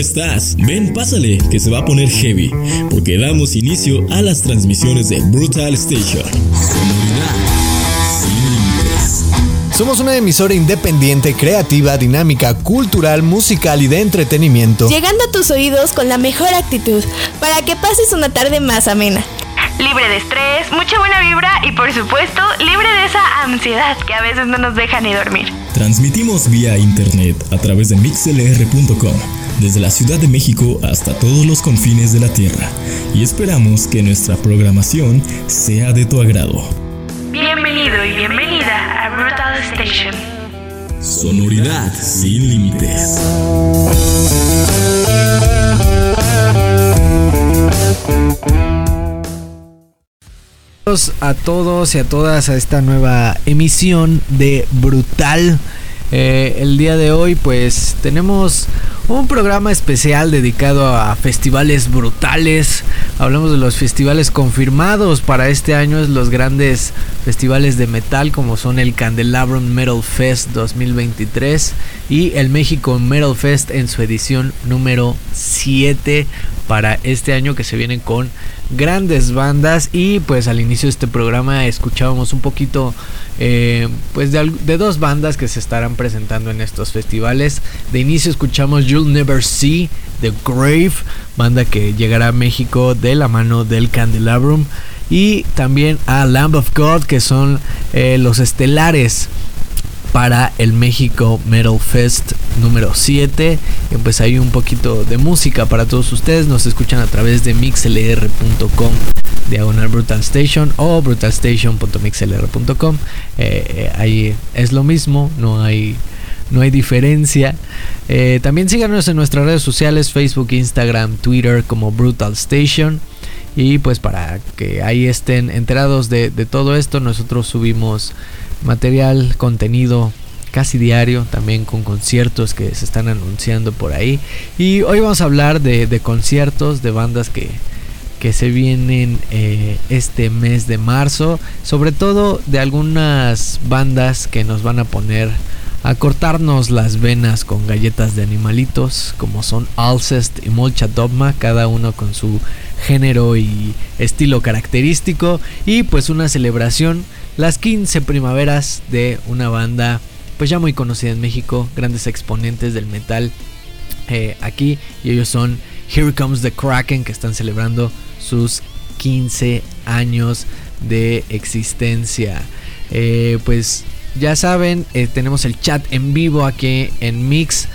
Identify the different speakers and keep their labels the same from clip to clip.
Speaker 1: ¿cómo estás? Ven, pásale, que se va a poner heavy, porque damos inicio a las transmisiones de Brutal Station.
Speaker 2: Somos una emisora independiente, creativa, dinámica, cultural, musical y de entretenimiento.
Speaker 3: Llegando a tus oídos con la mejor actitud, para que pases una tarde más amena.
Speaker 4: Libre de estrés, mucha buena vibra y por supuesto libre de esa ansiedad que a veces no nos deja ni dormir.
Speaker 1: Transmitimos vía internet a través de mixlr.com, desde la Ciudad de México hasta todos los confines de la Tierra, y esperamos que nuestra programación sea de tu agrado.
Speaker 4: Bienvenido y bienvenida a Brutal Station.
Speaker 1: Sonoridad sin límites.
Speaker 2: a todos y a todas a esta nueva emisión de Brutal. Eh, el día de hoy pues tenemos un programa especial dedicado a festivales brutales. Hablamos de los festivales confirmados. Para este año, los grandes festivales de metal como son el Candelabrum Metal Fest 2023 y el México Metal Fest en su edición número 7 para este año que se vienen con grandes bandas. Y pues al inicio de este programa escuchábamos un poquito eh, pues de, de, dos bandas que se estarán presentando en estos festivales. De inicio escuchamos Never See The Grave banda que llegará a México de la mano del Candelabrum y también a Lamb of God que son eh, los estelares para el México Metal Fest número 7. Y pues hay un poquito de música para todos ustedes. Nos escuchan a través de mixlr.com diagonal Brutal Station o brutalstation.mixlr.com. Eh, eh, ahí es lo mismo, no hay, no hay diferencia. Eh, también síganos en nuestras redes sociales, Facebook, Instagram, Twitter como Brutal Station. Y pues para que ahí estén enterados de, todo esto, nosotros subimos material, contenido casi diario, también con conciertos que se están anunciando por ahí. Y hoy vamos a hablar de, conciertos de bandas que, que se vienen eh, este mes de marzo, sobre todo de algunas bandas que nos van a poner a cortarnos las venas con galletas de animalitos, como son Alcest y Molcha Dogma, cada uno con su género y estilo característico, y pues una celebración las 15 primaveras de una banda pues ya muy conocida en México, grandes exponentes del metal eh, aquí y ellos son Here Comes the Kraken que están celebrando sus 15 años de existencia. Eh, pues ya saben, eh, tenemos el chat en vivo aquí en Mix.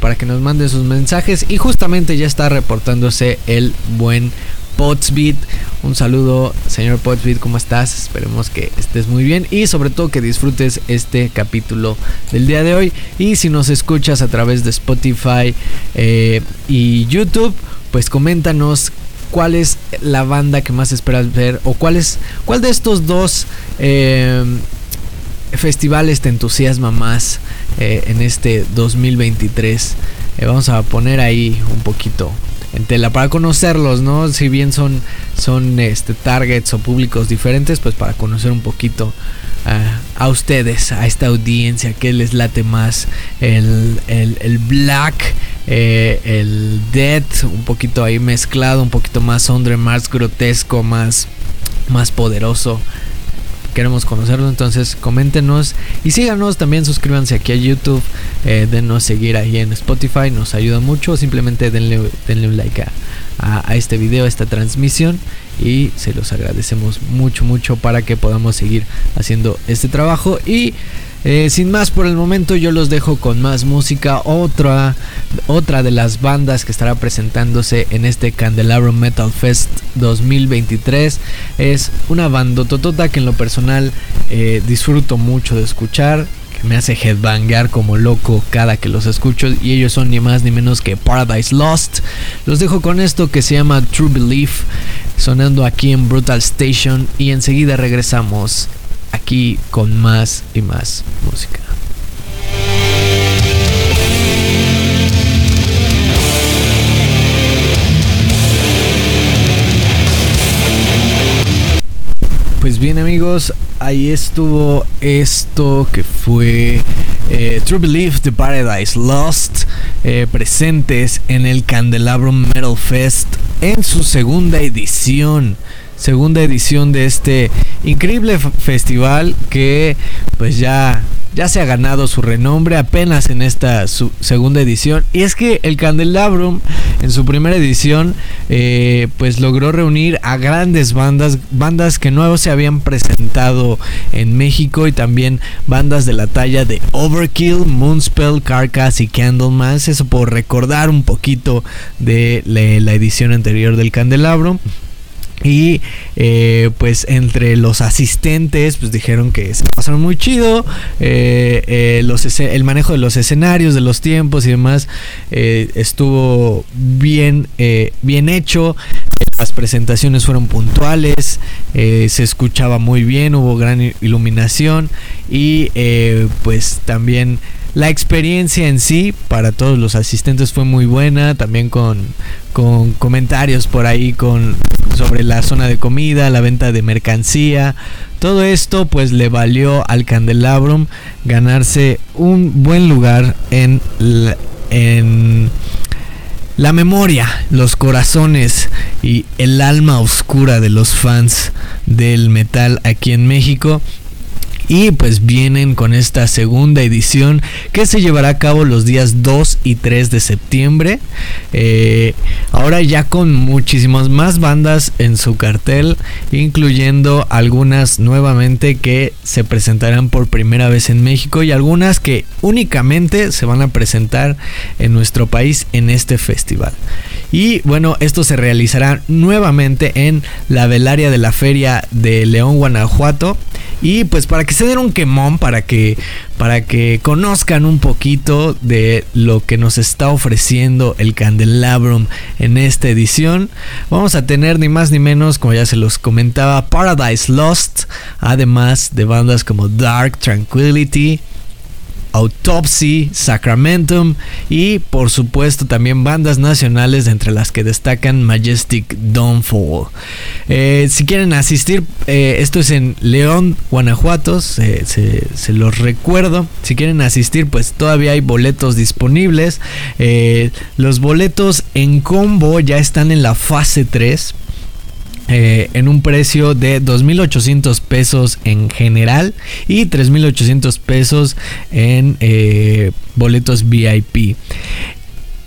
Speaker 2: para que nos manden sus mensajes y justamente ya está reportándose el buen Potsbeat. Un saludo, señor Potsbeat, ¿cómo estás? Esperemos que estés muy bien y sobre todo que disfrutes este capítulo del día de hoy. Y si nos escuchas a través de Spotify eh, y YouTube, pues coméntanos cuál es la banda que más esperas ver o cuál es cuál de estos dos eh, festivales te entusiasma más eh, en este 2023. vamos a poner ahí un poquito en tela para conocerlos, ¿no? Si bien son, son este, targets o públicos diferentes, pues para conocer un poquito a ustedes, a esta audiencia, que les late más el, el, black, eh, el dead, un poquito ahí mezclado, un poquito más under, más grotesco, más, más poderoso queremos conocerlo. Entonces coméntenos y síganos. También suscríbanse aquí a YouTube. Eh, denos seguir ahí en Spotify. Nos ayuda mucho. Simplemente denle, denle un like a, a, este video, a esta transmisión. Y se los agradecemos mucho, mucho para que podamos seguir haciendo este trabajo. Y eh, sin más por el momento, yo los dejo con más música. Otra, otra de las bandas que estará presentándose en este Candelabro Metal Fest 2023 es una bandototota que en lo personal eh, disfruto mucho de escuchar. Que me hace headbangar como loco cada que los escucho. Y ellos son ni más ni menos que Paradise Lost. Los dejo con esto que se llama True Belief. Sonando aquí en Brutal Station. Y enseguida regresamos aquí con más y más música. Pues bien amigos, ahí estuvo esto que fue eh, True Belief The Paradise Lost eh, presentes en el Candelabrum Metal Fest en su segunda edición segunda edición de este increíble festival que pues ya ya se ha ganado su renombre apenas en esta su segunda edición. Y es que el Candelabrum en su primera edición eh, pues logró reunir a grandes bandas, bandas que no se habían presentado en México y también bandas de la talla de Overkill, Moonspell, Carcass y Candlemas. Eso por recordar un poquito de la edición anterior del Candelabrum. Y eh, pues entre los asistentes pues dijeron que se pasaron muy chido. Eh, eh, los el manejo de los escenarios, de los tiempos y demás estuvo bien, bien hecho. Las presentaciones fueron puntuales, se escuchaba muy bien, hubo gran iluminación y pues también la experiencia en sí para todos los asistentes fue muy buena, también con, con comentarios por ahí con, sobre la zona de comida, la venta de mercancía. Todo esto pues le valió al Candelabrum ganarse un buen lugar en en la memoria, los corazones y el alma oscura de los fans del metal aquí en México y pues vienen con esta segunda edición que se llevará a cabo los días 2 y 3 de septiembre. Eh, ahora ya con muchísimas más bandas en su cartel, incluyendo algunas nuevamente que se presentarán por primera vez en México y algunas que únicamente se van a presentar en nuestro país en este festival. Y bueno, esto se realizará nuevamente en la velaria de la feria de León, Guanajuato. Y pues para que se un quemón, para que, para que conozcan un poquito de lo que nos está ofreciendo el Candelabrum en esta edición, vamos a tener ni más ni menos, como ya se los comentaba, Paradise Lost, además de bandas como Dark Tranquility, Autopsy, Sacramentum y por supuesto también bandas nacionales entre las que destacan Majestic Dawnfall. Eh, si quieren asistir, eh, esto es en León, Guanajuato, se, los recuerdo. Si quieren asistir, pues todavía hay boletos disponibles. Eh, los boletos en combo ya están en la fase 3 eh, en un precio de 2.800 pesos en general y 3.800 pesos en eh, boletos VIP.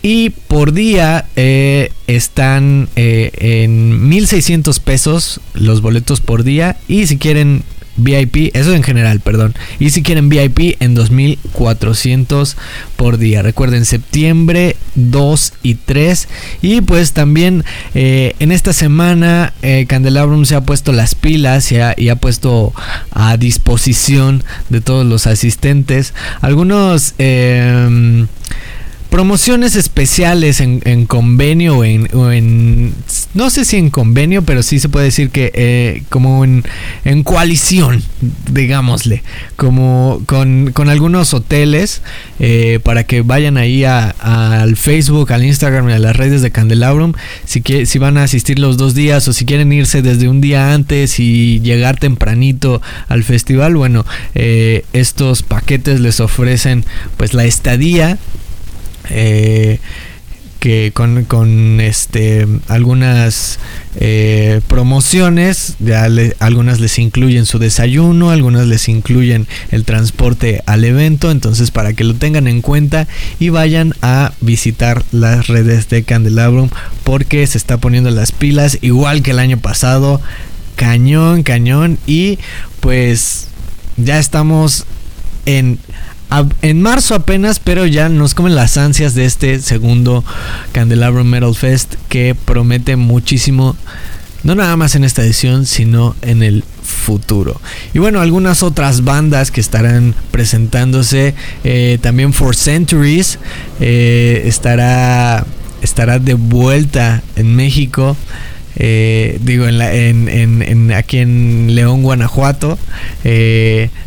Speaker 2: Y por día eh, están en 1.600 pesos los boletos por día. Y si quieren VIP, eso en general, perdón. Y si quieren VIP en 2400 por día. Recuerden, septiembre 2 y 3. Y pues también eh, en esta semana eh, Candelabrum se ha puesto las pilas y ha, puesto a disposición de todos los asistentes algunos... Eh, promociones especiales en, convenio o en, no sé si en convenio, pero sí se puede decir que eh, como en, coalición, digámosle, como con, algunos hoteles eh, para que vayan ahí al Facebook, al Instagram y a las redes de Candelabrum, si, si van a asistir los dos días o si quieren irse desde un día antes y llegar tempranito al festival, bueno, eh, estos paquetes les ofrecen pues la estadía eh, que con, este algunas eh, promociones ya algunas les incluyen su desayuno algunas les incluyen el transporte al evento. Entonces para que lo tengan en cuenta y vayan a visitar las redes de Candelabrum porque se está poniendo las pilas igual que el año pasado. Cañón cañón. Y pues ya estamos en en marzo apenas, pero ya nos comen las ansias de este segundo Candelabro Metal Fest que promete muchísimo, no nada más en esta edición, sino en el futuro. Y bueno, algunas otras bandas que estarán presentándose, eh, también For Centuries eh, estará, estará de vuelta en México. Eh, digo, en, la, en, aquí en León, Guanajuato.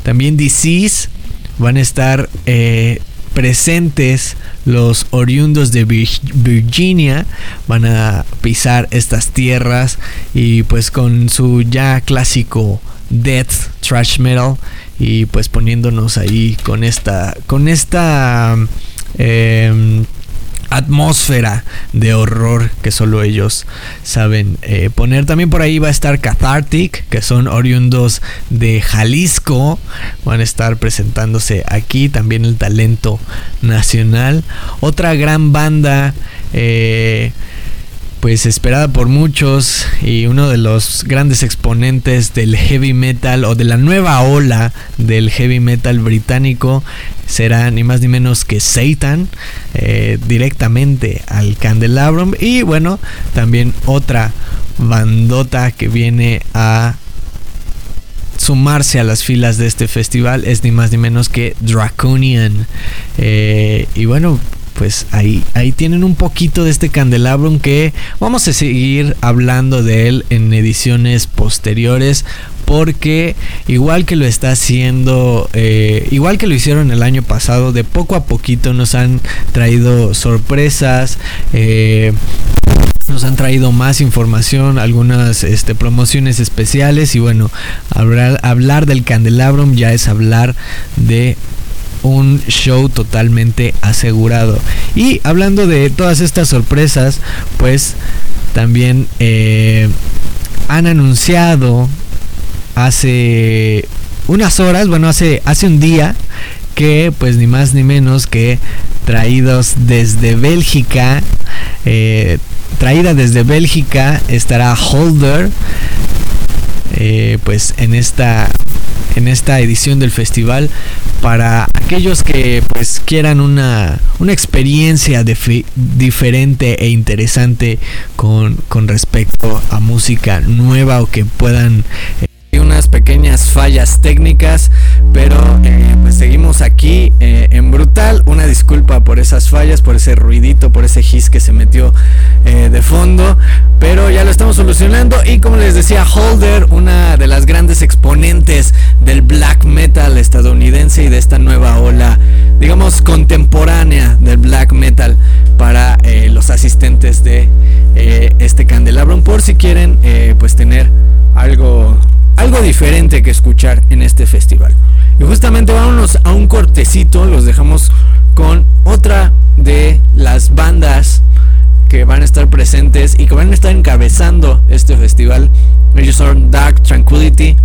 Speaker 2: también Disease van a estar eh, presentes los oriundos de Virginia. Van a pisar estas tierras y pues con su ya clásico death trash metal y pues poniéndonos ahí con esta con esta em, atmósfera de horror que solo ellos saben eh, poner. También por ahí va a estar Cathartic, que son oriundos de Jalisco. Van a estar presentándose aquí también el talento nacional. Otra gran banda. Eh, pues esperada por muchos y uno de los grandes exponentes del heavy metal o de la nueva ola del heavy metal británico será ni más ni menos que Satan eh, directamente al Candelabrum. Y bueno también otra bandota que viene a sumarse a las filas de este festival es ni más ni menos que Draconian. Eh, y bueno pues ahí, ahí tienen un poquito de este candelabrum que vamos a seguir hablando de él en ediciones posteriores porque igual que lo está haciendo, eh, igual que lo hicieron el año pasado, de poco a poquito nos han traído sorpresas. Eh, nos han traído más información, algunas este, promociones especiales y bueno, hablar, hablar del candelabrum ya es hablar de un show totalmente asegurado. Y hablando de todas estas sorpresas, pues también eh, han anunciado hace unas horas, bueno, hace, hace un día, que pues ni más ni menos que traídos desde Bélgica, eh, traída desde Bélgica estará Holder, eh, pues en esta en esta edición del festival para aquellos que pues quieran una, una experiencia diferente e interesante con, con, respecto a música nueva o que puedan unas pequeñas fallas técnicas pero eh, pues seguimos aquí eh, en brutal. Una disculpa por esas fallas por ese ruidito por ese his que se metió de fondo pero ya lo estamos solucionando. Y como les decía Holder una de las grandes exponentes del black metal estadounidense y de esta nueva ola digamos contemporánea del black metal para eh, los asistentes de eh, este candelabro. Por si quieren eh, pues tener algo algo diferente que escuchar en este festival y justamente vámonos a un cortecito los dejamos con otra de las bandas que van a estar presentes y que van a estar encabezando este festival. Ellos son Dark Tranquility,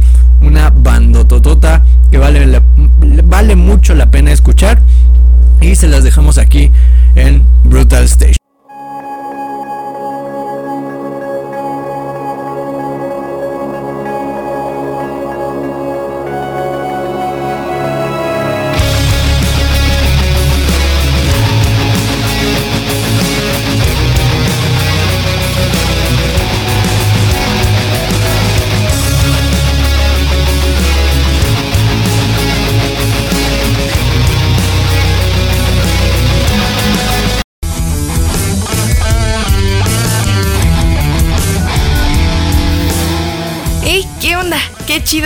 Speaker 2: una bandototota que vale, vale mucho la pena escuchar. Y se las dejamos aquí en Brutal Station.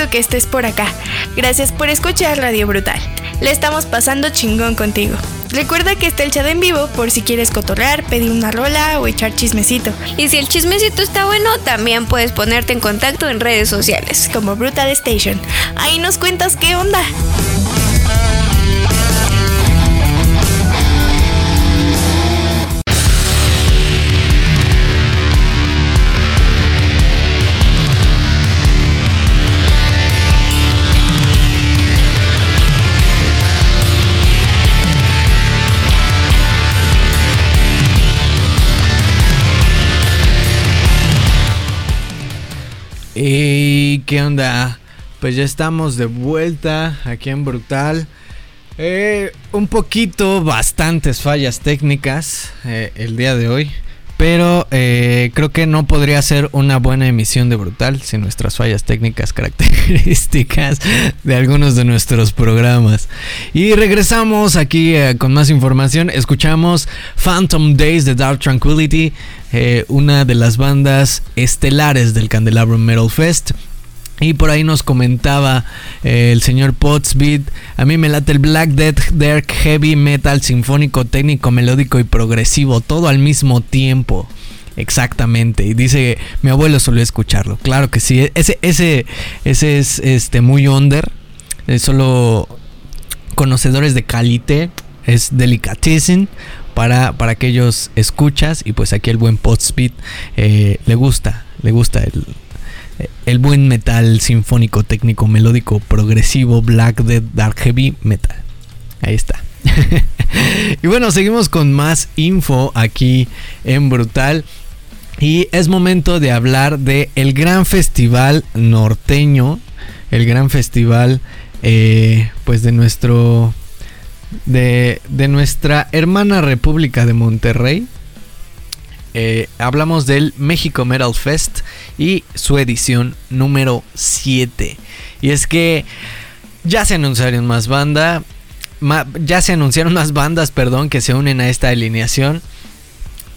Speaker 3: Chido que estés por acá. Gracias por escuchar Radio Brutal. Le estamos pasando chingón contigo. Recuerda que está el chat en vivo por si quieres cotorrear, pedir una rola o echar chismecito.
Speaker 5: Y si el chismecito está bueno, también puedes ponerte en contacto en redes sociales.
Speaker 3: Como Brutal Station. Ahí nos cuentas qué onda.
Speaker 2: Qué onda? Pues ya estamos de vuelta aquí en Brutal. Eh, un poquito, bastantes fallas técnicas eh, el día de hoy. Pero eh, creo que no podría ser una buena emisión de Brutal sin nuestras fallas técnicas características de algunos de nuestros programas. Y regresamos aquí con más información. Escuchamos Phantom Days de Dark Tranquility, una de las bandas estelares del Candelabrum Metal Fest. Y por ahí nos comentaba eh, el señor Potsbeat. A mí me late el Black Death, Dark Heavy Metal, sinfónico, técnico, melódico y progresivo, todo al mismo tiempo. Exactamente. Y dice, mi abuelo solía escucharlo. Claro que sí. Ese, ese, ese es este, muy under. Es solo conocedores de calité. Es delicatessen para, para aquellos escuchas. Y pues aquí el buen Potsbeat eh, le gusta. Le gusta el, el buen metal sinfónico, técnico, melódico, progresivo, black, dead, dark, heavy metal. Ahí está. y bueno, seguimos con más info aquí en Brutal. Y es momento de hablar de el gran festival norteño. El gran festival, eh, pues de nuestro. De, de nuestra hermana República de Monterrey. Eh, hablamos del México Metal Fest y su edición número 7. Y es que ya se anunciaron más bandas ya se anunciaron más bandas, perdón, que se unen a esta alineación.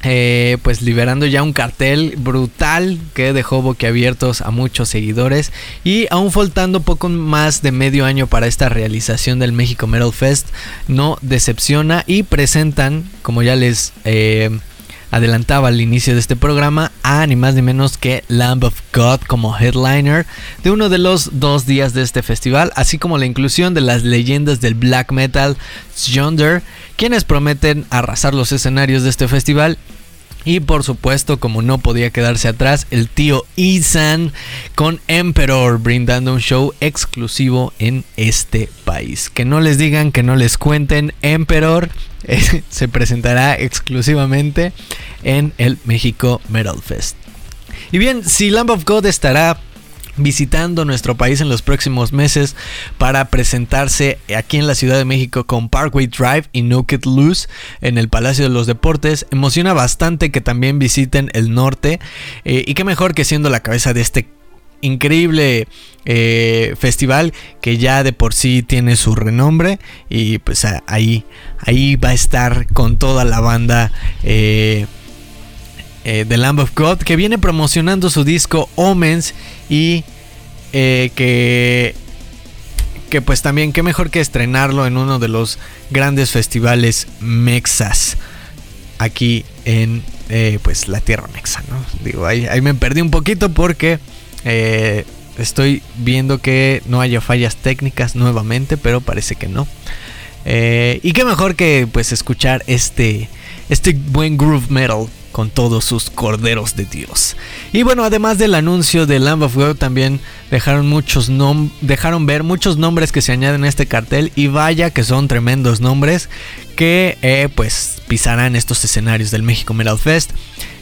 Speaker 2: Eh, pues liberando ya un cartel brutal que dejó boquiabiertos a muchos seguidores y aún faltando poco más de medio año para esta realización del México Metal Fest no decepciona y presentan como ya les eh, adelantaba al inicio de este programa a ni más ni menos que Lamb of God como headliner de uno de los dos días de este festival, así como la inclusión de las leyendas del black metal Yonder, quienes prometen arrasar los escenarios de este festival y por supuesto, como no podía quedarse atrás, el tío Isan con Emperor brindando un show exclusivo en este país. Que no les digan, que no les cuenten, Emperor eh, se presentará exclusivamente en el México Metal Fest. Y bien, si Lamb of God estará visitando nuestro país en los próximos meses para presentarse aquí en la Ciudad de México con Parkway Drive y Naked Loose en el Palacio de los Deportes. Emociona bastante que también visiten el norte eh, y qué mejor que siendo la cabeza de este increíble eh, festival que ya de por sí tiene su renombre y pues ahí, ahí va a estar con toda la banda. Eh, The Lamb of God, que viene promocionando su disco Omens y eh, que, que pues también qué mejor que estrenarlo en uno de los grandes festivales mexas aquí en eh, pues la tierra mexa. Digo, ahí, ahí me perdí un poquito porque eh, estoy viendo que no haya fallas técnicas nuevamente, pero parece que no. y qué mejor que pues escuchar este, este buen groove metal con todos sus corderos de Dios. Y bueno, además del anuncio de Lamb of God, también dejaron, muchos dejaron ver muchos nombres que se añaden a este cartel. Y vaya que son tremendos nombres que eh, pues pisarán estos escenarios del México Metal Fest.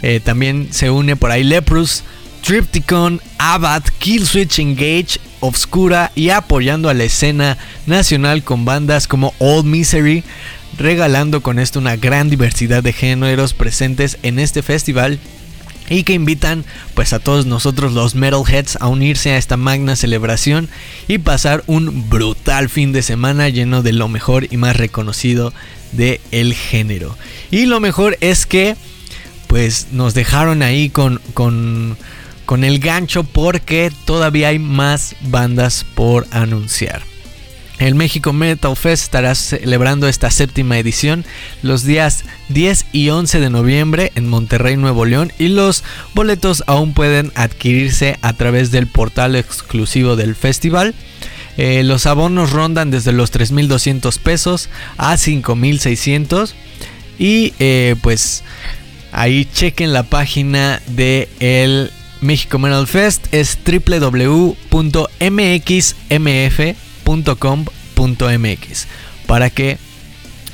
Speaker 2: Eh, también se une por ahí Leprous, Tripticon, Abad, Killswitch Engage, Obscura y apoyando a la escena nacional con bandas como Old Misery, regalando con esto una gran diversidad de géneros presentes en este festival y que invitan pues a todos nosotros los metalheads a unirse a esta magna celebración y pasar un brutal fin de semana lleno de lo mejor y más reconocido de el género. Y lo mejor es que pues nos dejaron ahí con, con, con el gancho porque todavía hay más bandas por anunciar. El México Metal Fest estará celebrando esta séptima edición los días 10 y 11 de noviembre en Monterrey, Nuevo León y los boletos aún pueden adquirirse a través del portal exclusivo del festival. Eh, los abonos rondan desde los 3.200 pesos a 5.600 y eh, pues ahí chequen la página de el México Metal Fest es www.mxmf .com.mx para que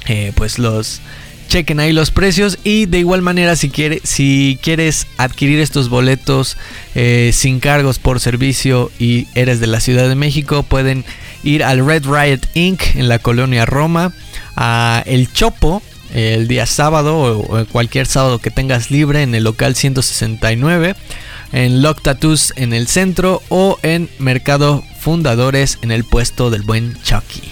Speaker 2: eh, pues los chequen ahí los precios y de igual manera si, quiere, si quieres adquirir estos boletos eh, sin cargos por servicio y eres de la Ciudad de México pueden ir al Red Riot Inc. en la colonia Roma a El Chopo el día sábado o cualquier sábado que tengas libre en el local 169 en Lock Tattoos en el centro o en Mercado Fundadores en el puesto del buen Chucky.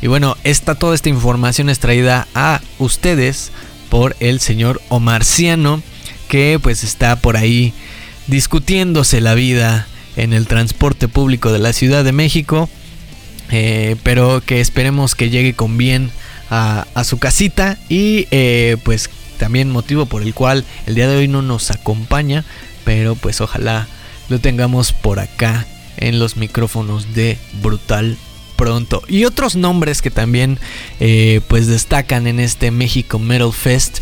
Speaker 2: Y bueno, esta, toda esta información es traída a ustedes por el señor Omarciano que pues está por ahí discutiéndose la vida en el transporte público de la Ciudad de México. Eh, pero que esperemos que llegue con bien a, su casita y eh, pues también motivo por el cual el día de hoy no nos acompaña, pero pues ojalá lo tengamos por acá en los micrófonos de Brutal pronto. Y otros nombres que también eh, pues destacan en este México Metal Fest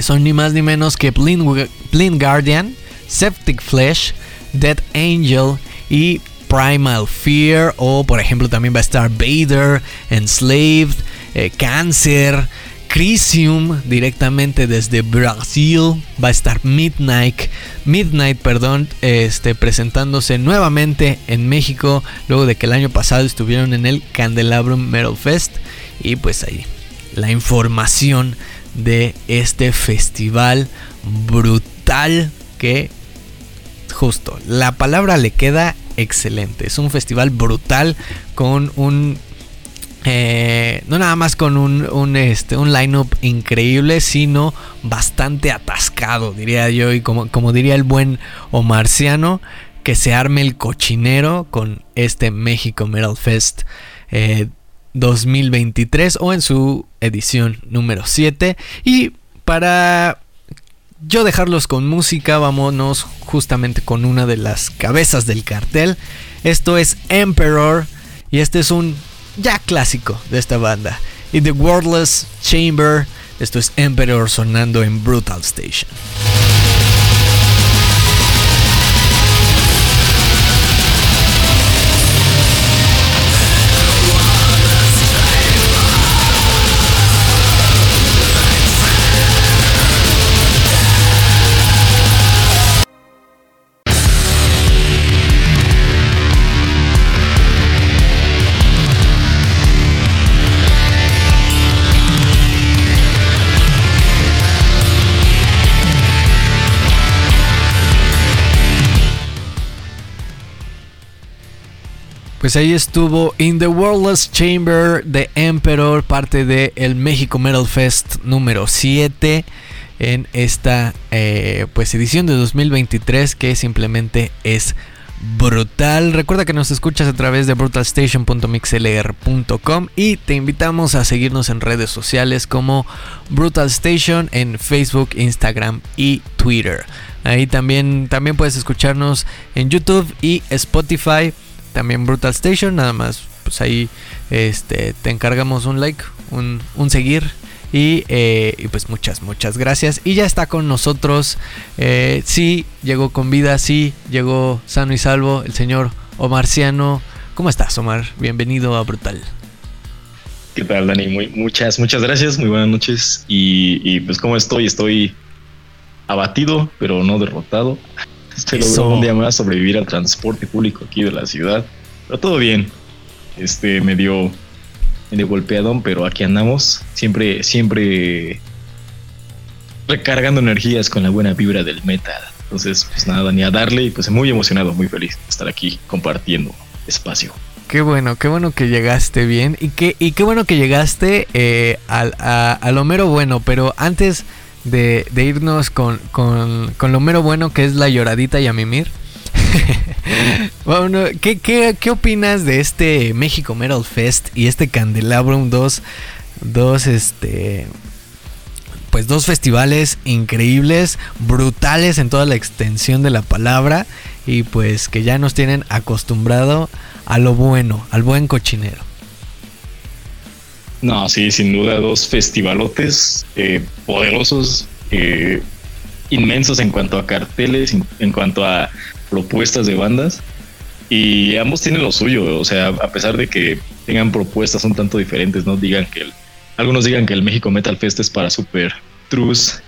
Speaker 2: son ni más ni menos que Blind, Guardian, Septic Flesh, Dead Angel y Primal Fear o por ejemplo también va a estar Vader, Enslaved, eh, Cancer, Crisium directamente desde Brasil, va a estar Midnight, Midnight, perdón, este presentándose nuevamente en México luego de que el año pasado estuvieron en el Candelabrum Metal Fest y pues ahí la información de este festival brutal que justo la palabra le queda excelente. Es un festival brutal con un eh, no nada más con un, un, este, un line-up increíble, sino bastante atascado, diría yo. Y como, como diría el buen Omarciano, que se arme el cochinero con este México Metal Fest 2023 eh, o en su edición número 7. Y para yo dejarlos con música, vámonos justamente con una de las cabezas del cartel. Esto es Emperor y este es un ya clásico de esta banda. Y The Wordless Chamber, esto es Emperor sonando en Brutal Station. Pues ahí estuvo In the Worldless Chamber de Emperor, parte de el México Metal Fest número 7 en esta eh, pues edición de 2023 que simplemente es brutal. Recuerda que nos escuchas a través de brutalstation.mixlr.com y te invitamos a seguirnos en redes sociales como Brutal Station en Facebook, Instagram y Twitter. Ahí también, también puedes escucharnos en YouTube y Spotify también Brutal Station, nada más pues ahí este, te encargamos un like, un, seguir eh, y, pues muchas, muchas gracias. Y ya está con nosotros, eh, sí, llegó con vida, sí, llegó sano y salvo el señor Omarciano. ¿Cómo estás, Omar? Bienvenido a Brutal.
Speaker 6: ¿Qué tal, Dani? Muy, muchas, muchas gracias, muy buenas noches. Y, y pues, ¿cómo estoy? Estoy abatido, pero no derrotado. Se logró un día más sobrevivir al transporte público aquí de la ciudad. Pero todo bien. Este medio, medio golpeado, pero aquí andamos. Siempre, siempre recargando energías con la buena vibra del metal. Entonces, pues nada, ni a darle y pues muy emocionado, muy feliz de estar aquí compartiendo espacio.
Speaker 2: Qué bueno, qué bueno que llegaste bien y qué, y qué bueno que llegaste eh, al, a, lo mero bueno, pero antes de, irnos con, lo mero bueno que es la lloradita y a mimir. bueno, ¿qué, qué, opinas de este México Metal Fest y este Candelabrum? Dos, dos, este, pues dos festivales increíbles, brutales en toda la extensión de la palabra y pues que ya nos tienen acostumbrado a lo bueno, al buen cochinero.
Speaker 6: No, sí, sin duda, dos festivalotes eh, poderosos, eh, inmensos en cuanto a carteles, en, cuanto a propuestas de bandas. Y ambos tienen lo suyo, o sea, a pesar de que tengan propuestas un tanto diferentes, no digan que algunos digan que el México Metal Fest es para super trus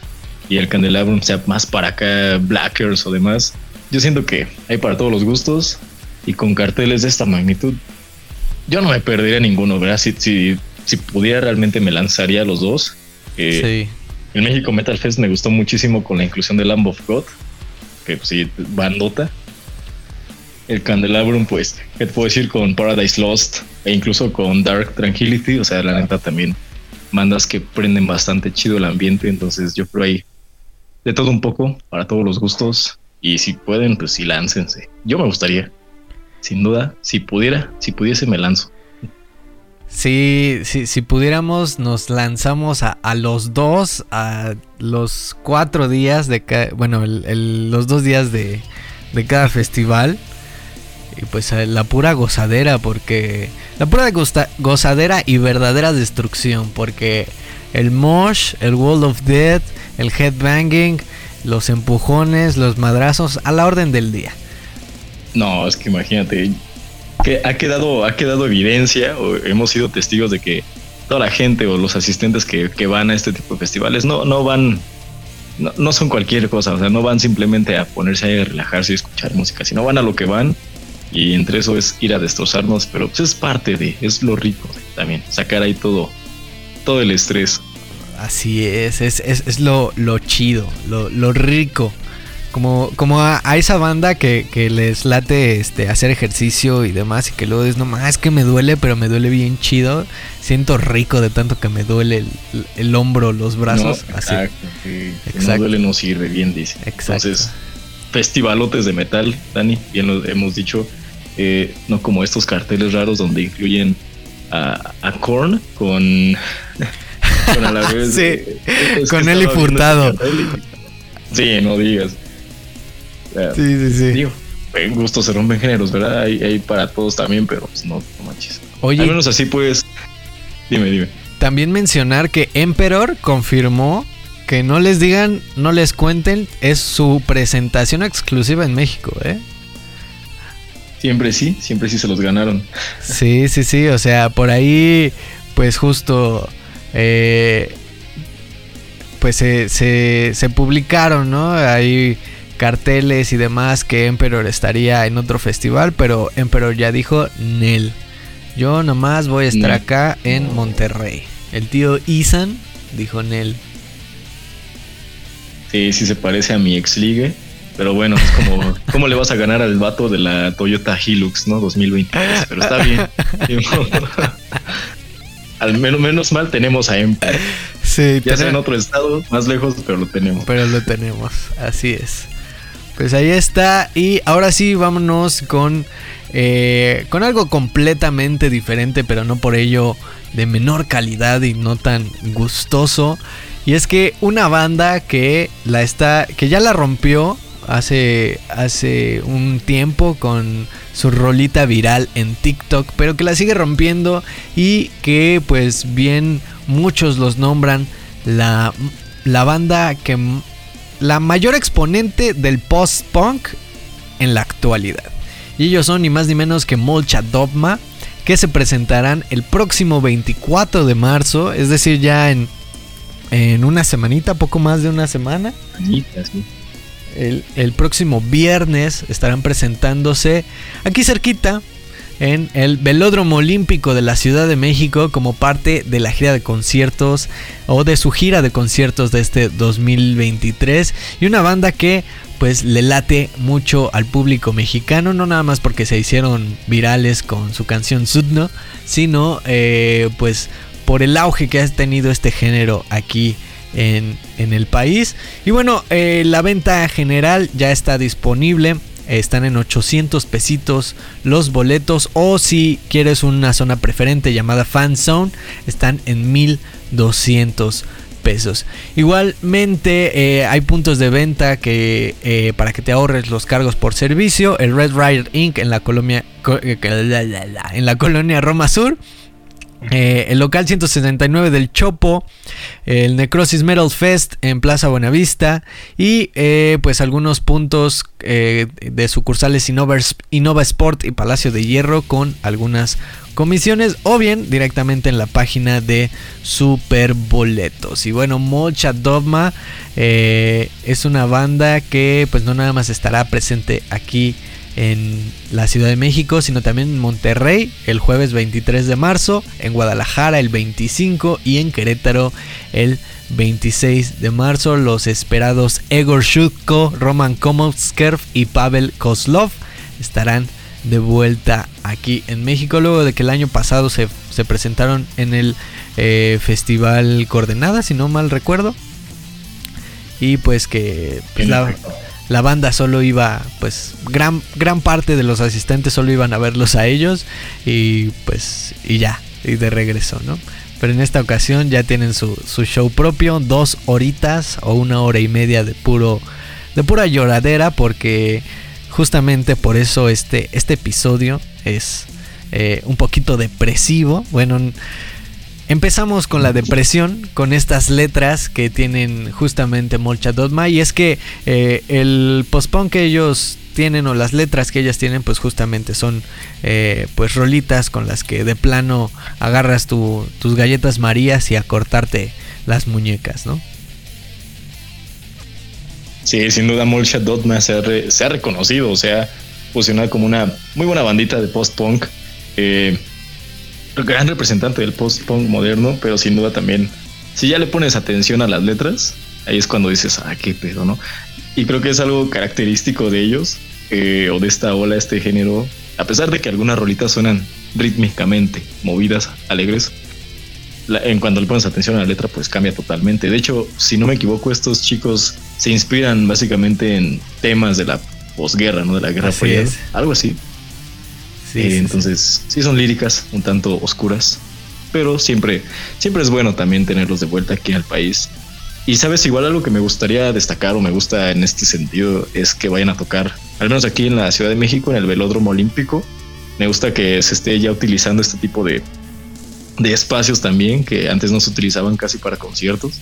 Speaker 6: y el Candelabrum sea más para acá blackers o demás. Yo siento que hay para todos los gustos y con carteles de esta magnitud, yo no me perdería ninguno, ¿verdad? Si, si si pudiera realmente me lanzaría a los dos. Eh, sí. El México Metal Fest me gustó muchísimo con la inclusión de Lamb of God, que pues, sí, bandota. El Candelabrum, pues, ¿qué te puedo decir? Con Paradise Lost e incluso con Dark Tranquility, o sea, la neta también mandas que prenden bastante chido el ambiente, entonces yo creo ahí de todo un poco, para todos los gustos. Y si pueden, pues sí, láncense. Yo me gustaría. Sin duda, si pudiera, si pudiese, me lanzo.
Speaker 2: Si pudiéramos, nos lanzamos a, a, los dos, a los cuatro días de cada, bueno, el, los dos días de, de cada festival. Y pues la pura gozadera, porque la pura gozadera y verdadera destrucción, porque el mosh, el wall of death, el headbanging, los empujones, los madrazos, a la orden del día.
Speaker 6: No, es que imagínate, que ha quedado, ha quedado evidencia, o hemos sido testigos de que toda la gente o los asistentes que, que van a este tipo de festivales no, no van, no, no, son cualquier cosa, o sea, no van simplemente a ponerse ahí a relajarse y escuchar música, sino van a lo que van y entre eso es ir a destrozarnos, pero pues es parte de, es lo rico también, sacar ahí todo, todo el estrés.
Speaker 2: Así es, es, es, es lo, lo chido, lo, lo rico. Como, como a, a esa banda que, que, les late este, hacer ejercicio y demás y que luego es, no más, es que me duele, pero me duele bien chido. Siento rico de tanto que me duele el, el hombro, los brazos.
Speaker 6: No, exacto. Sí, exacto. no duele no sirve, bien dice. Exacto. Entonces, festivalotes de metal, Dani, bien lo hemos dicho, eh, no como estos carteles raros donde incluyen a, a Korn con,
Speaker 2: con a la vez. sí, eh, con Eli Furtado.
Speaker 6: Sí, no digas.
Speaker 2: Sí, sí, sí.
Speaker 6: Digo, en gusto se rompen géneros, ¿verdad? Hay, hay para todos también, pero pues no, no manches. Oye, Al menos así pues. Dime, dime.
Speaker 2: También mencionar que Emperor confirmó que no les digan, no les cuenten, es su presentación exclusiva en México, ¿eh?
Speaker 6: Siempre sí, siempre sí se los ganaron.
Speaker 2: Sí, sí, sí, o sea, por ahí, pues justo, eh, pues se, se, se publicaron, ¿no? Ahí carteles y demás que Emperor estaría en otro festival, pero Emperor ya dijo Nel. Yo nomás voy a estar acá en Monterrey. El tío Isan dijo Nel.
Speaker 6: Sí, sí se parece a mi ex ligue. Pero bueno, es como, ¿cómo le vas a ganar al vato de la Toyota Hilux, no? 2023. Pero está bien. al menos, menos mal tenemos a Emperor.
Speaker 2: Sí,
Speaker 6: ya sea en otro estado, más lejos, pero lo tenemos.
Speaker 2: Pero lo tenemos, así es. Pues ahí está. Y ahora sí, vámonos con, eh, con algo completamente diferente, pero no por ello de menor calidad y no tan gustoso. Y es que una banda que la está. que ya la rompió hace. hace un tiempo con su rolita viral en TikTok. Pero que la sigue rompiendo. Y que pues bien muchos los nombran la. La banda que la mayor exponente del post-punk en la actualidad. Y ellos son ni más ni menos que Molcha Dogma, que se presentarán el próximo 24 de marzo, es decir, ya en, en una semanita, poco más de una semana. El, el próximo viernes estarán presentándose aquí cerquita, en el Velódromo Olímpico de la Ciudad de México como parte de la gira de conciertos o de su gira de conciertos de este 2023 y una banda que pues le late mucho al público mexicano, no nada más porque se hicieron virales con su canción Sudno, sino eh, pues por el auge que ha tenido este género aquí en, en el país. Y bueno, eh, la venta general ya está disponible están en 800 pesitos los boletos o si quieres una zona preferente llamada Fan Zone están en 1200 pesos. Igualmente eh, hay puntos de venta que eh, para que te ahorres los cargos por servicio. El Red Rider Inc. en la colonia en la colonia Roma Sur eh, el local 169 del Chopo, el Necrosis Metal Fest en Plaza Buenavista y eh, pues algunos puntos eh, de sucursales Innova, Innova, Sport y Palacio de Hierro con algunas comisiones o bien directamente en la página de Superboletos. Y bueno, Molcha Dogma es una banda que pues no nada más estará presente aquí en la Ciudad de México, sino también en Monterrey el jueves 23 de marzo, en Guadalajara el 25 y en Querétaro el 26 de marzo. Los esperados Egor Shutko, Roman Komovskerf y Pavel Kozlov estarán de vuelta aquí en México luego de que el año pasado se, se presentaron en el eh, Festival Coordenada, si no mal recuerdo. Y pues que pues, la, la banda solo iba, pues gran, gran parte de los asistentes solo iban a verlos a ellos y pues y ya, y de regreso, ¿no? Pero en esta ocasión ya tienen su, su show propio, dos horitas o una hora y media de puro de pura lloradera porque justamente por eso este, este episodio es eh, un poquito depresivo. Bueno, empezamos con la depresión, con estas letras que tienen justamente Molcha Dotma. Y es que eh, el postpone que ellos tienen o las letras que ellas tienen pues justamente son eh, pues rolitas con las que de plano agarras tus galletas marías y a cortarte las muñecas, ¿no?
Speaker 6: Sí, sin duda Molcha Dotma se ha, se ha reconocido, o sea, posicionado como una muy buena bandita de post-punk eh, gran representante del post-punk moderno, pero sin duda también, si ya le pones atención a las letras, ahí es cuando dices, ah, qué pedo, ¿no? Y creo que es algo característico de ellos, eh, o de esta ola, este género, a pesar de que algunas rolitas suenan rítmicamente, movidas, alegres, en cuanto le pones atención a la letra, pues cambia totalmente. De hecho, si no me equivoco, estos chicos se inspiran básicamente en temas de la posguerra, ¿no? De la Guerra Fría, algo así. Eh, entonces, sí. son líricas un tanto oscuras, pero siempre, siempre es bueno también tenerlos de vuelta aquí el país. Y sabes, igual algo que me gustaría destacar o me gusta en este sentido es que vayan a tocar, al menos aquí en la Ciudad de México, en el Velódromo Olímpico. Me gusta que se esté ya utilizando este tipo de, de espacios también que antes no se utilizaban casi para conciertos.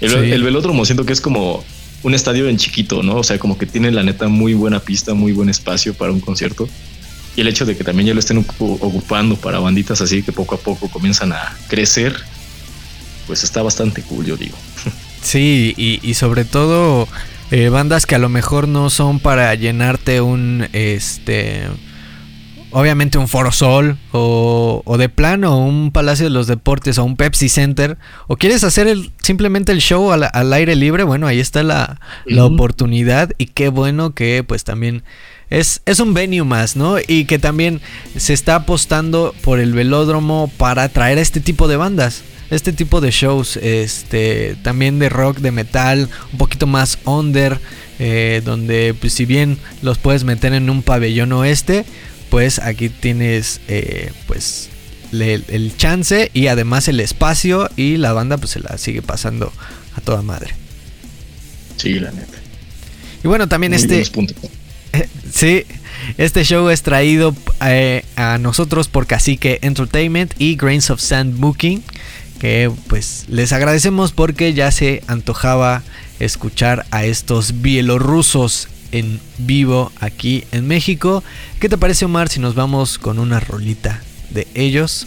Speaker 6: El, el velódromo siento que es como un estadio en chiquito, ¿no? O sea, como que tiene la neta muy buena pista, muy buen espacio para un concierto y el hecho de que también ya lo estén ocupando para banditas así que poco a poco comienzan a crecer, pues está bastante cool, yo digo.
Speaker 2: Sí, y, sobre todo eh, bandas que a lo mejor no son para llenarte un, este, obviamente un Foro Sol o, o, de plano un Palacio de los Deportes o un Pepsi Center o quieres hacer el, simplemente el show al, aire libre, bueno, ahí está la, la oportunidad y qué bueno que pues también es, es un venue más, ¿no? Y que también se está apostando por el velódromo para traer a este tipo de bandas. Este tipo de shows, este, también de rock, de metal, un poquito más under, eh, donde pues, si bien los puedes meter en un pabellón oeste, pues aquí tienes eh, pues el chance y además el espacio y la banda pues se la sigue pasando a toda madre.
Speaker 6: Sí, la neta.
Speaker 2: Y bueno, también este... Sí, este show es traído eh, a nosotros por Cacique Entertainment y Grains of Sand Booking. Que pues les agradecemos porque ya se antojaba escuchar a estos bielorrusos en vivo aquí en México. ¿Qué te parece Omar si nos vamos con una rolita de ellos?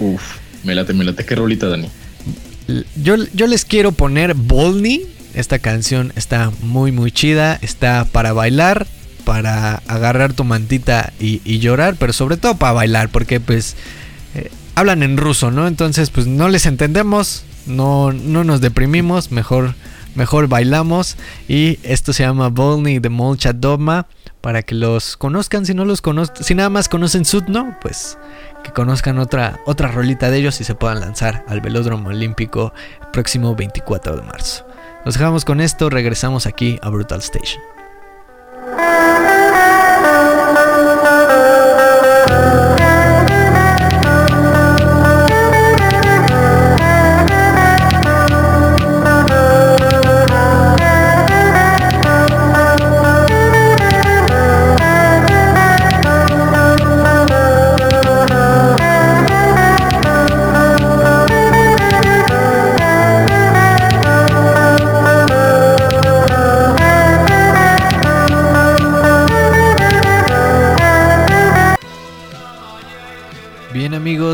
Speaker 6: Uf, me late, me late. ¿Qué rolita, Dani?
Speaker 2: Yo, yo les quiero poner Bolney esta canción está muy muy chida, está para bailar, para agarrar tu mantita y, llorar, pero sobre todo para bailar, porque pues eh, hablan en ruso, ¿no? Entonces pues no les entendemos, no, no nos deprimimos, mejor, mejor bailamos y esto se llama Volny de Molcha Dogma para que los conozcan, si no los conocen, si nada más conocen Sudno, pues que conozcan otra, otra rolita de ellos y se puedan lanzar al Velódromo Olímpico el próximo 24 de marzo. Nos dejamos con esto, regresamos aquí a Brutal Station.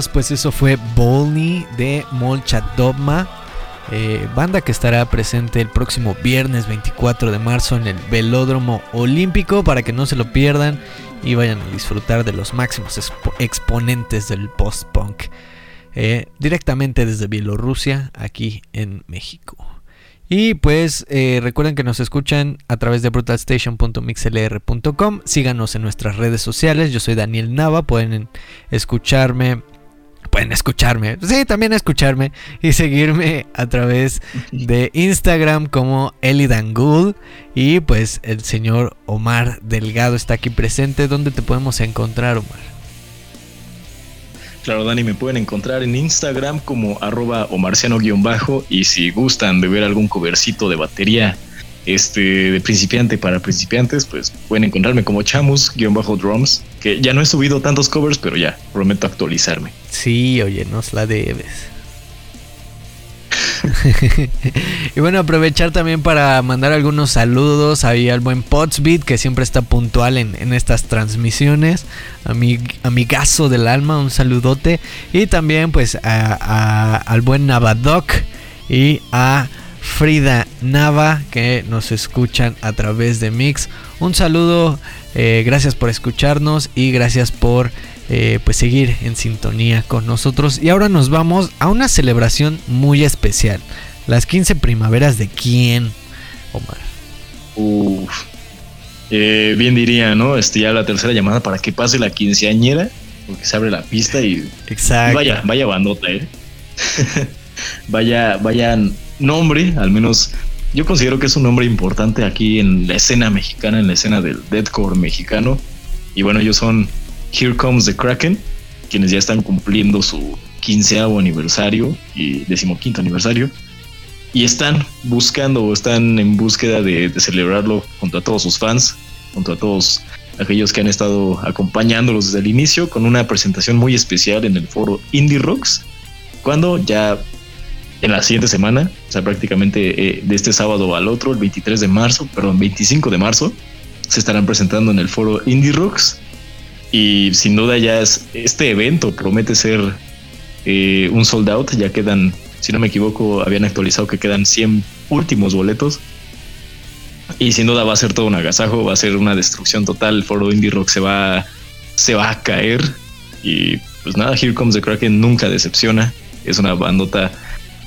Speaker 2: Pues eso fue Bolny de Molcha Dogma. Eh, banda que estará presente el próximo viernes 24 de marzo en el Velódromo Olímpico para que no se lo pierdan y vayan a disfrutar de los máximos exponentes del post-punk eh, directamente desde Bielorrusia aquí en México. Y pues eh, recuerden que nos escuchan a través de brutalstation.mixlr.com. Síganos en nuestras redes sociales. Yo soy Daniel Nava. Pueden escucharme pueden escucharme. Sí, también escucharme y seguirme a través de Instagram como Elidangul. Y pues el señor Omar Delgado está aquí presente. ¿Dónde te podemos encontrar, Omar?
Speaker 6: Claro, Dani, me pueden encontrar en Instagram como arroba omarciano-bajo y si gustan de ver algún covercito de batería este de principiante para principiantes, pues pueden encontrarme como chamus-drums, que ya no he subido tantos covers, pero ya prometo actualizarme.
Speaker 2: Sí, oye, nos la debes. y bueno, aprovechar también para mandar algunos saludos ahí al buen Potsbeat, que siempre está puntual en, estas transmisiones. A mi amigazo del alma, un saludote. Y también pues al buen Navadoc y a Frida Nava que nos escuchan a través de Mix. Un saludo, eh, gracias por escucharnos y gracias por eh, pues seguir en sintonía con nosotros. Y ahora nos vamos a una celebración muy especial. Las 15 primaveras de quién, Omar.
Speaker 6: Uf. Eh, bien diría, ¿no? Este ya la tercera llamada para que pase la quinceañera, porque se abre la pista y,
Speaker 2: Exacto.
Speaker 6: vaya, vaya bandota, ¿eh? vaya, vayan nombre, al menos yo considero que es un nombre importante aquí en la escena mexicana, en la escena del deathcore mexicano. Y bueno, ellos son Here Comes the Kraken, quienes ya están cumpliendo su quinceavo aniversario y decimoquinto aniversario. Y están buscando o están en búsqueda de, de celebrarlo junto a todos sus fans, junto a todos aquellos que han estado acompañándolos desde el inicio, con una presentación muy especial en el foro Indie Rocks, cuando ya en la siguiente semana, o sea, prácticamente eh, de este sábado al otro, el 23 de marzo, perdón, 25 de marzo, se estarán presentando en el foro Indie Rocks. Y sin duda ya es, este evento promete ser eh, un sold out, ya quedan, si no me equivoco, habían actualizado que quedan 100 últimos boletos. Y sin duda va a ser todo un agasajo, va a ser una destrucción total, el foro Indie Rock se va, se va a caer. Y pues nada, Here Comes the Kraken nunca decepciona, es una bandota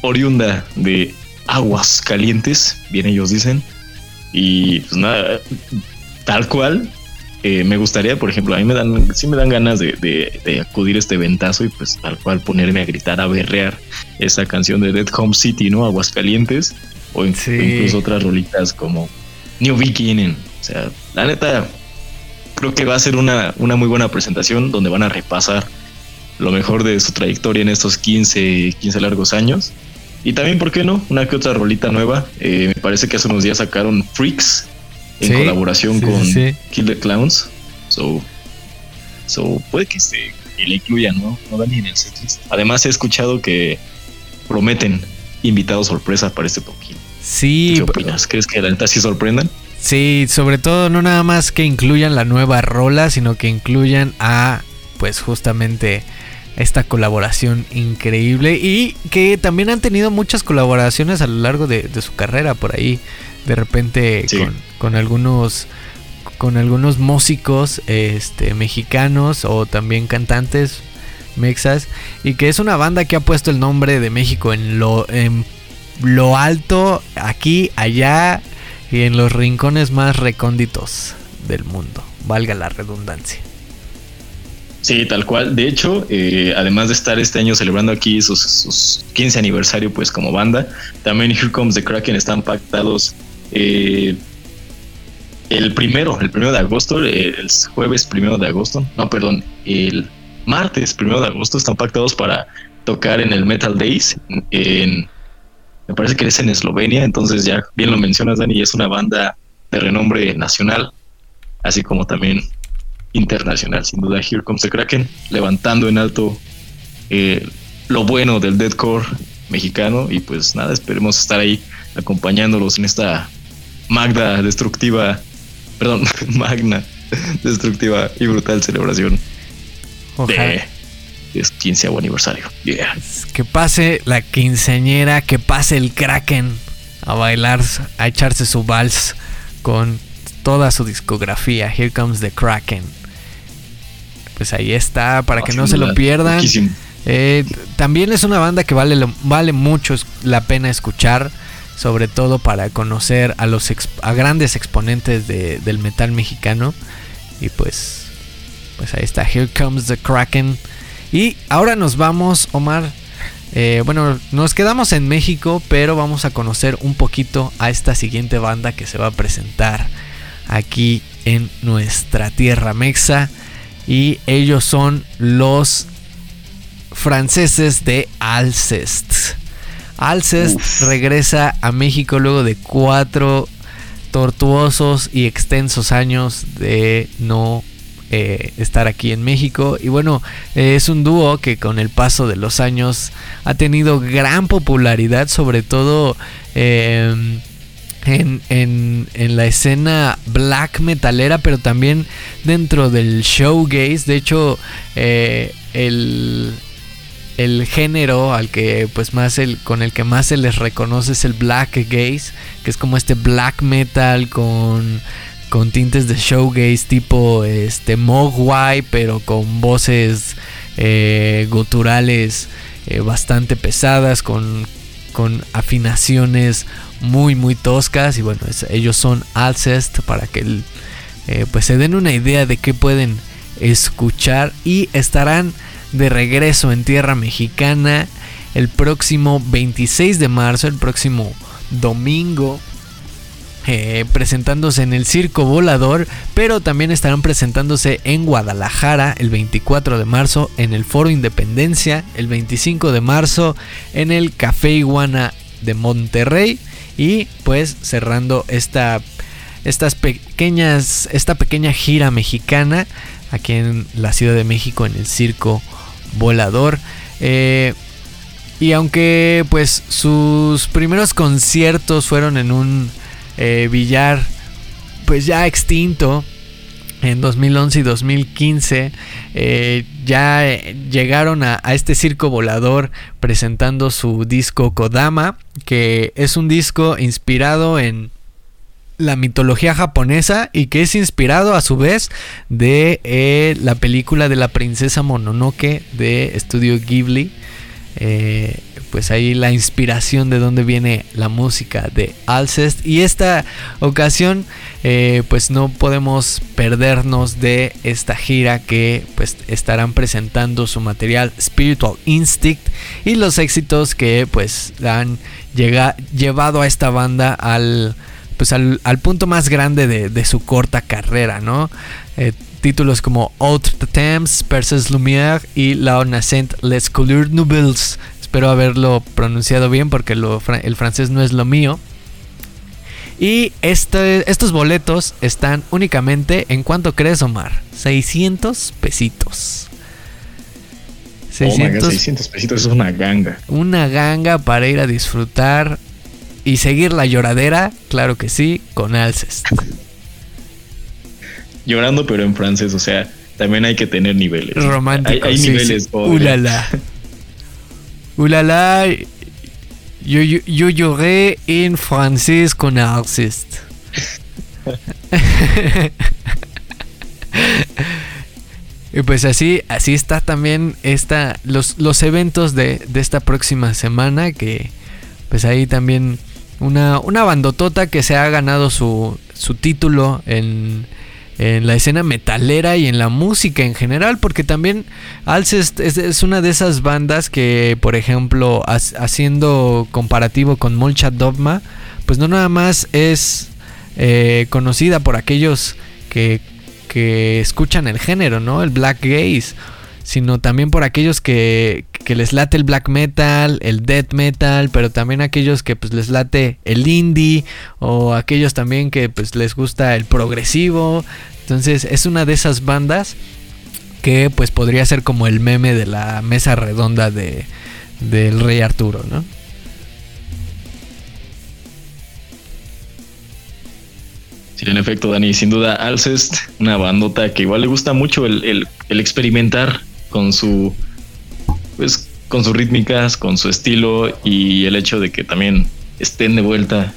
Speaker 6: oriunda de aguas calientes, bien ellos dicen. Y pues nada, tal cual, eh, me gustaría, por ejemplo, a mí me dan, sí me dan ganas de, acudir a este ventazo y pues tal cual ponerme a gritar, a berrear esa canción de Dead Home City, ¿no? Aguas calientes. O, incluso otras rolitas como New Beginning. O sea, la neta, creo que va a ser una, una muy buena presentación donde van a repasar lo mejor de su trayectoria en estos 15, 15 largos años y también, ¿por qué no? Una que otra rolita nueva. Eh, me parece que hace unos días sacaron Freaks en colaboración con Kill the Clowns. So, so puede que se que le incluyan, ¿no? No dan ni en el setlist. Además, he escuchado que prometen invitados sorpresa para este.
Speaker 2: Sí.
Speaker 6: ¿Qué opinas? ¿Crees que la neta sí sorprendan?
Speaker 2: Sí, sobre todo no nada más que incluyan la nueva rola, sino que incluyan a, pues justamente esta colaboración increíble y que también han tenido muchas colaboraciones a lo largo de, su carrera por ahí. De repente con, algunos con algunos músicos este, mexicanos o también cantantes mexas. Y que es una banda que ha puesto el nombre de México en lo en lo alto aquí allá y en los rincones más recónditos del mundo valga la redundancia
Speaker 6: Sí, tal cual. De hecho, eh, además de estar este año celebrando aquí sus, 15 aniversario, pues como banda, también Here Comes the Kraken están pactados eh, el primero, el primero de agosto, el jueves primero de agosto, no, perdón, el martes primero de agosto están pactados para tocar en el Metal Days en, me parece que es en Eslovenia, entonces ya bien lo mencionas, Dani, es una banda de renombre nacional, así como también internacional, sin duda. Here Comes the Kraken, levantando en alto eh, lo bueno del deadcore mexicano. Y pues nada, esperemos estar ahí acompañándolos en esta magna destructiva, perdón, magna destructiva y brutal celebración de, 15 aniversario.
Speaker 2: Que pase la quinceañera, que pase el Kraken a bailar, a echarse su vals con toda su discografía. Here comes the Kraken pues ahí está, para que no se lo pierdan. Eh, también es una banda que vale, vale mucho la pena escuchar, sobre todo para conocer a los a grandes exponentes del metal mexicano. Y pues, pues ahí está, Here Comes the Kraken. Y ahora nos vamos, Omar. Eh, bueno, nos quedamos en México, pero vamos a conocer un poquito a esta siguiente banda que se va a presentar aquí en nuestra tierra mexa. Y ellos son los franceses de Alcest. Alcest regresa a México luego de cuatro tortuosos y extensos años de no eh, estar aquí en México. Y bueno, es un dúo que con el paso de los años ha tenido gran popularidad, sobre todo em, en, en, la escena black metalera, pero también dentro del showgaze. De hecho, eh, el el género al que pues más el con el que más se les reconoce es el black gaze, que es como este black metal con con tintes de showgaze tipo este mogwai, pero con voces eh, guturales eh, bastante pesadas, con, con afinaciones muy muy toscas y bueno, ellos son Alcest para que eh, pues se den una idea de qué pueden escuchar y estarán de regreso en tierra mexicana el próximo 26 de marzo, el próximo domingo. Eh, presentándose en el Circo Volador, pero también estarán presentándose en Guadalajara el 24 de marzo, en el Foro Independencia el 25 de marzo, en el Café Iguana de Monterrey y pues cerrando esta, estas pequeñas, esta pequeña gira mexicana aquí en la Ciudad de México en el Circo volador. Eh, y aunque pues sus primeros conciertos fueron en un eh, billar pues ya extinto en 2011 y 2015 eh, ya llegaron a, a, este circo volador presentando su disco Kodama que es un disco inspirado en la mitología japonesa y que es inspirado a su vez de eh, la película de la princesa Mononoke de Estudio Ghibli. Eh, pues ahí la inspiración de dónde viene la música de Alcest y esta ocasión eh, pues no podemos perdernos de esta gira que pues estarán presentando su material Spiritual Instinct y los éxitos que pues han llevado a esta banda al pues al, punto más grande de, su corta carrera, ¿no? Eh, títulos como Autre de Temps, Perses Lumière y La Nascent Les Couleurs Nouvelles. Espero haberlo pronunciado bien porque el francés no es lo mío. Y este, estos boletos están únicamente en cuánto crees, Omar? 600 pesitos.
Speaker 6: 600, 600 pesitos es una ganga.
Speaker 2: Una ganga para ir a disfrutar y seguir la lloradera, claro que sí, con Alcest.
Speaker 6: Llorando pero en francés, o sea, también hay que tener niveles.
Speaker 2: Romántico. Hay, niveles. Ulala. Ulala. Yo, yo, lloré en francés con Alcest. y pues así, así está también esta, los, los eventos de, de esta próxima semana que pues ahí también una, una bandotota que se ha ganado su, su título en, en la escena metalera y en la música en general, porque también Alcest es, una de esas bandas que, por ejemplo, haciendo comparativo con Molcha Dogma, pues no nada más es eh, conocida por aquellos que, que escuchan el género, ¿no? El black gaze sino también por aquellos que, les late el black metal, el death metal, pero también aquellos que pues les late el indie o aquellos también que pues les gusta el progresivo. Entonces es una de esas bandas que pues podría ser como el meme de la mesa redonda de del Rey Arturo, ¿no?
Speaker 6: Sí, en efecto, Dani, sin duda, Alcest, una bandota que igual le gusta mucho el, el experimentar con su pues con sus rítmicas, con su estilo y el hecho de que también estén de vuelta.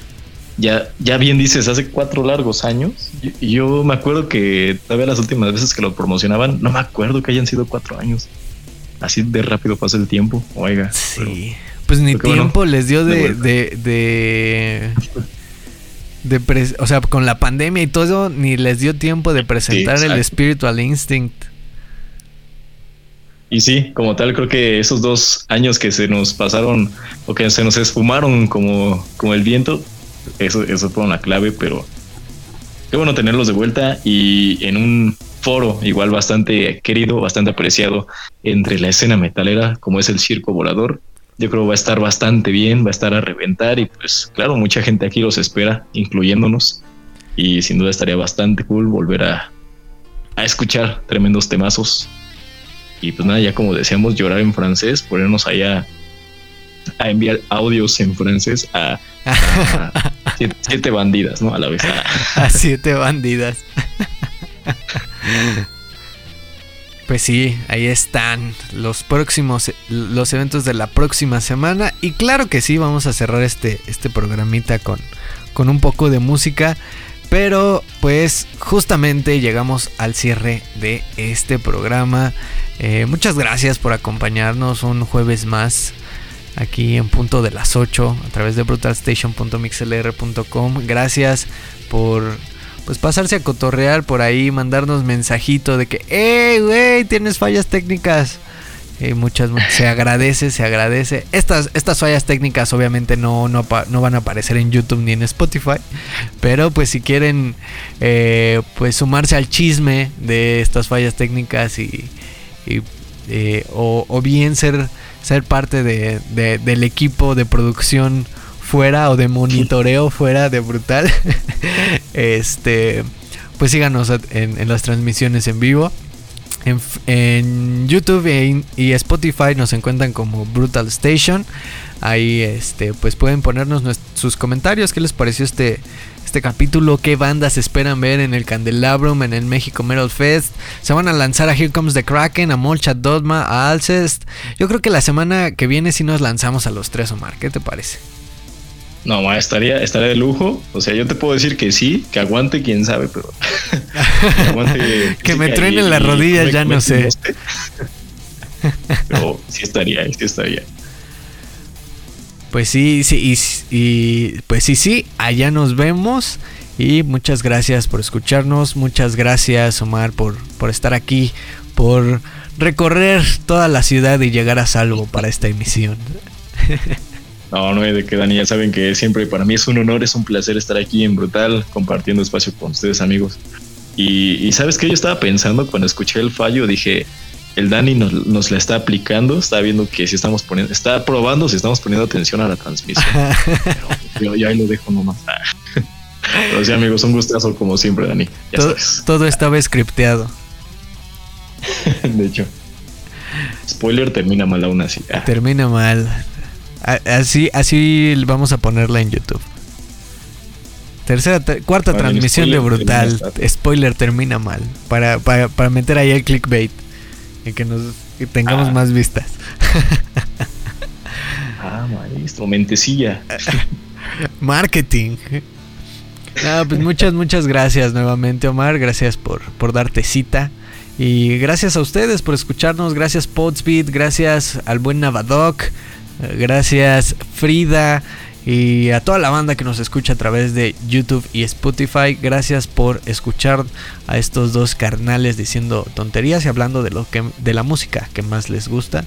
Speaker 6: Ya, ya bien dices, hace cuatro largos años. Yo me acuerdo que todavía las últimas veces que lo promocionaban, no me acuerdo que hayan sido cuatro años. Así de rápido pasa el tiempo. Oiga.
Speaker 2: Sí. pues ni tiempo les dio de, de, de, de, o sea, con la pandemia y todo, ni les dio tiempo de presentar el Spiritual Instinct.
Speaker 6: Y sí, como tal, creo que esos dos años que se nos pasaron o que se nos esfumaron como, como el viento, eso, eso fue una clave, pero qué bueno tenerlos de vuelta y en un foro igual bastante querido, bastante apreciado entre la escena metalera, como es el Circo Volador. Yo creo va a estar bastante bien, va a estar a reventar y pues claro, mucha gente aquí los espera, incluyéndonos. Y sin duda estaría bastante cool volver a, a escuchar tremendos temazos y pues nada, ya como decíamos, llorar en francés, ponernos allá a enviar audios en francés a, siete, bandidas, ¿no? A la vez.
Speaker 2: A, siete bandidas. Pues sí, ahí están los próximos, los eventos de la próxima semana. Y claro que sí, vamos a cerrar este, este programita con, con un poco de música. Pero pues justamente llegamos al cierre de este programa. Eh, muchas gracias por acompañarnos un jueves más aquí en punto de las 8 a través de brutalstation.mixlr.com. Gracias por pues pasarse a cotorrear por ahí, mandarnos mensajito de que, hey, güey, tienes fallas técnicas. Eh, muchas, se agradece, se agradece. Estas, estas fallas técnicas obviamente no, no, van a aparecer en YouTube ni en Spotify. Pero pues si quieren eh, pues sumarse al chisme de estas fallas técnicas y, eh, o, bien ser, ser parte de, del equipo de producción fuera o de monitoreo fuera de brutal. este pues síganos en, en las transmisiones en vivo. En, YouTube e y, Spotify nos encuentran como Brutal Station. Ahí este, pues pueden ponernos sus comentarios. ¿Qué les pareció este, este capítulo? ¿Qué bandas esperan ver en el Candelabrum, en el México Metal Fest? Se van a lanzar a Here Comes the Kraken, a Molchat Dogma, a Alcest. Yo creo que la semana que viene sí nos lanzamos a los tres, Omar. ¿Qué te parece?
Speaker 6: No, estaría, estaría de lujo. O sea, yo te puedo decir que sí, que aguante, quién sabe, pero.
Speaker 2: que, aguante, que me truenen las rodillas, ya no sé.
Speaker 6: pero sí estaría, sí estaría.
Speaker 2: Pues sí, sí, y, pues sí, sí, allá nos vemos. Y muchas gracias por escucharnos. Muchas gracias, Omar, por, por estar aquí, por recorrer toda la ciudad y llegar a salvo para esta emisión.
Speaker 6: No, no hay de que Dani, ya saben que siempre para mí es un honor, es un placer estar aquí en Brutal, compartiendo espacio con ustedes amigos. Y, sabes que yo estaba pensando cuando escuché el fallo, dije, el Dani nos, nos la está aplicando, está viendo que si estamos poniendo, está probando si estamos poniendo atención a la transmisión. Pero yo, ahí lo dejo nomás. Pero sí, amigos, un gustazo como siempre, Dani.
Speaker 2: todo, todo estaba scripteado.
Speaker 6: de hecho. Spoiler termina mal aún así.
Speaker 2: Ah. Termina mal. Así, así vamos a ponerla en YouTube. Tercera, cuarta transmisión de Brutal. spoiler termina mal. Para, para, meter ahí el clickbait. Y que nos tengamos ah. más vistas.
Speaker 6: ah, maestro, mentecilla.
Speaker 2: Marketing. pues muchas, muchas gracias nuevamente, Omar. Gracias por, por darte cita. Y gracias a ustedes por escucharnos. Gracias, Podspeed. Gracias al buen Navadoc. Gracias Frida y a toda la banda que nos escucha a través de YouTube y Spotify. Gracias por escuchar a estos dos carnales diciendo tonterías y hablando de lo que de la música que más les gusta.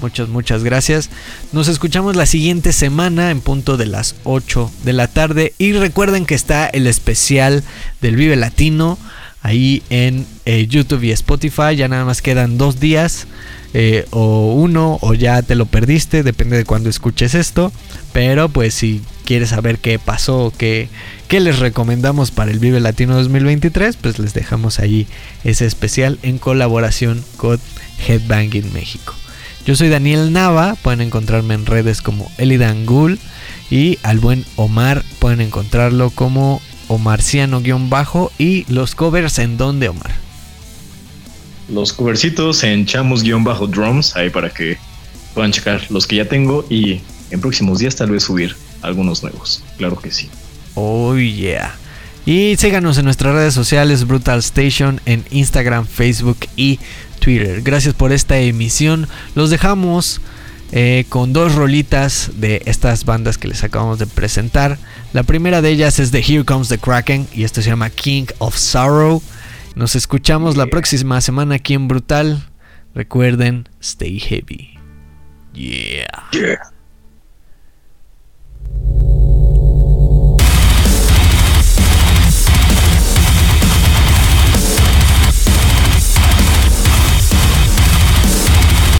Speaker 2: Muchas, muchas gracias. Nos escuchamos la siguiente semana en punto de las 8 de la tarde. Y recuerden que está el especial del Vive Latino ahí en eh, YouTube y Spotify. Ya nada más quedan dos días. Eh, o uno o ya te lo perdiste, depende de cuando escuches esto. Pero pues si quieres saber qué pasó, qué, qué les recomendamos para el Vive Latino 2023, pues les dejamos ahí ese especial en colaboración con Headbanging México. Yo soy Daniel Nava, pueden encontrarme en redes como Elidangul y al buen Omar pueden encontrarlo como Omarciano-bajo y los covers en donde Omar
Speaker 6: los covercitos en chamos-drums, ahí para que puedan checar los que ya tengo y en próximos días tal vez subir algunos nuevos. Claro que sí.
Speaker 2: Oh yeah. Y síganos en nuestras redes sociales Brutal Station en Instagram, Facebook y Twitter. Gracias por esta emisión. Los dejamos eh, con dos rolitas de estas bandas que les acabamos de presentar. La primera de ellas es de Here Comes the Kraken y esto se llama King of Sorrow. Nos escuchamos la próxima semana aquí en Brutal. Recuerden, stay heavy. Yeah.
Speaker 6: Yeah.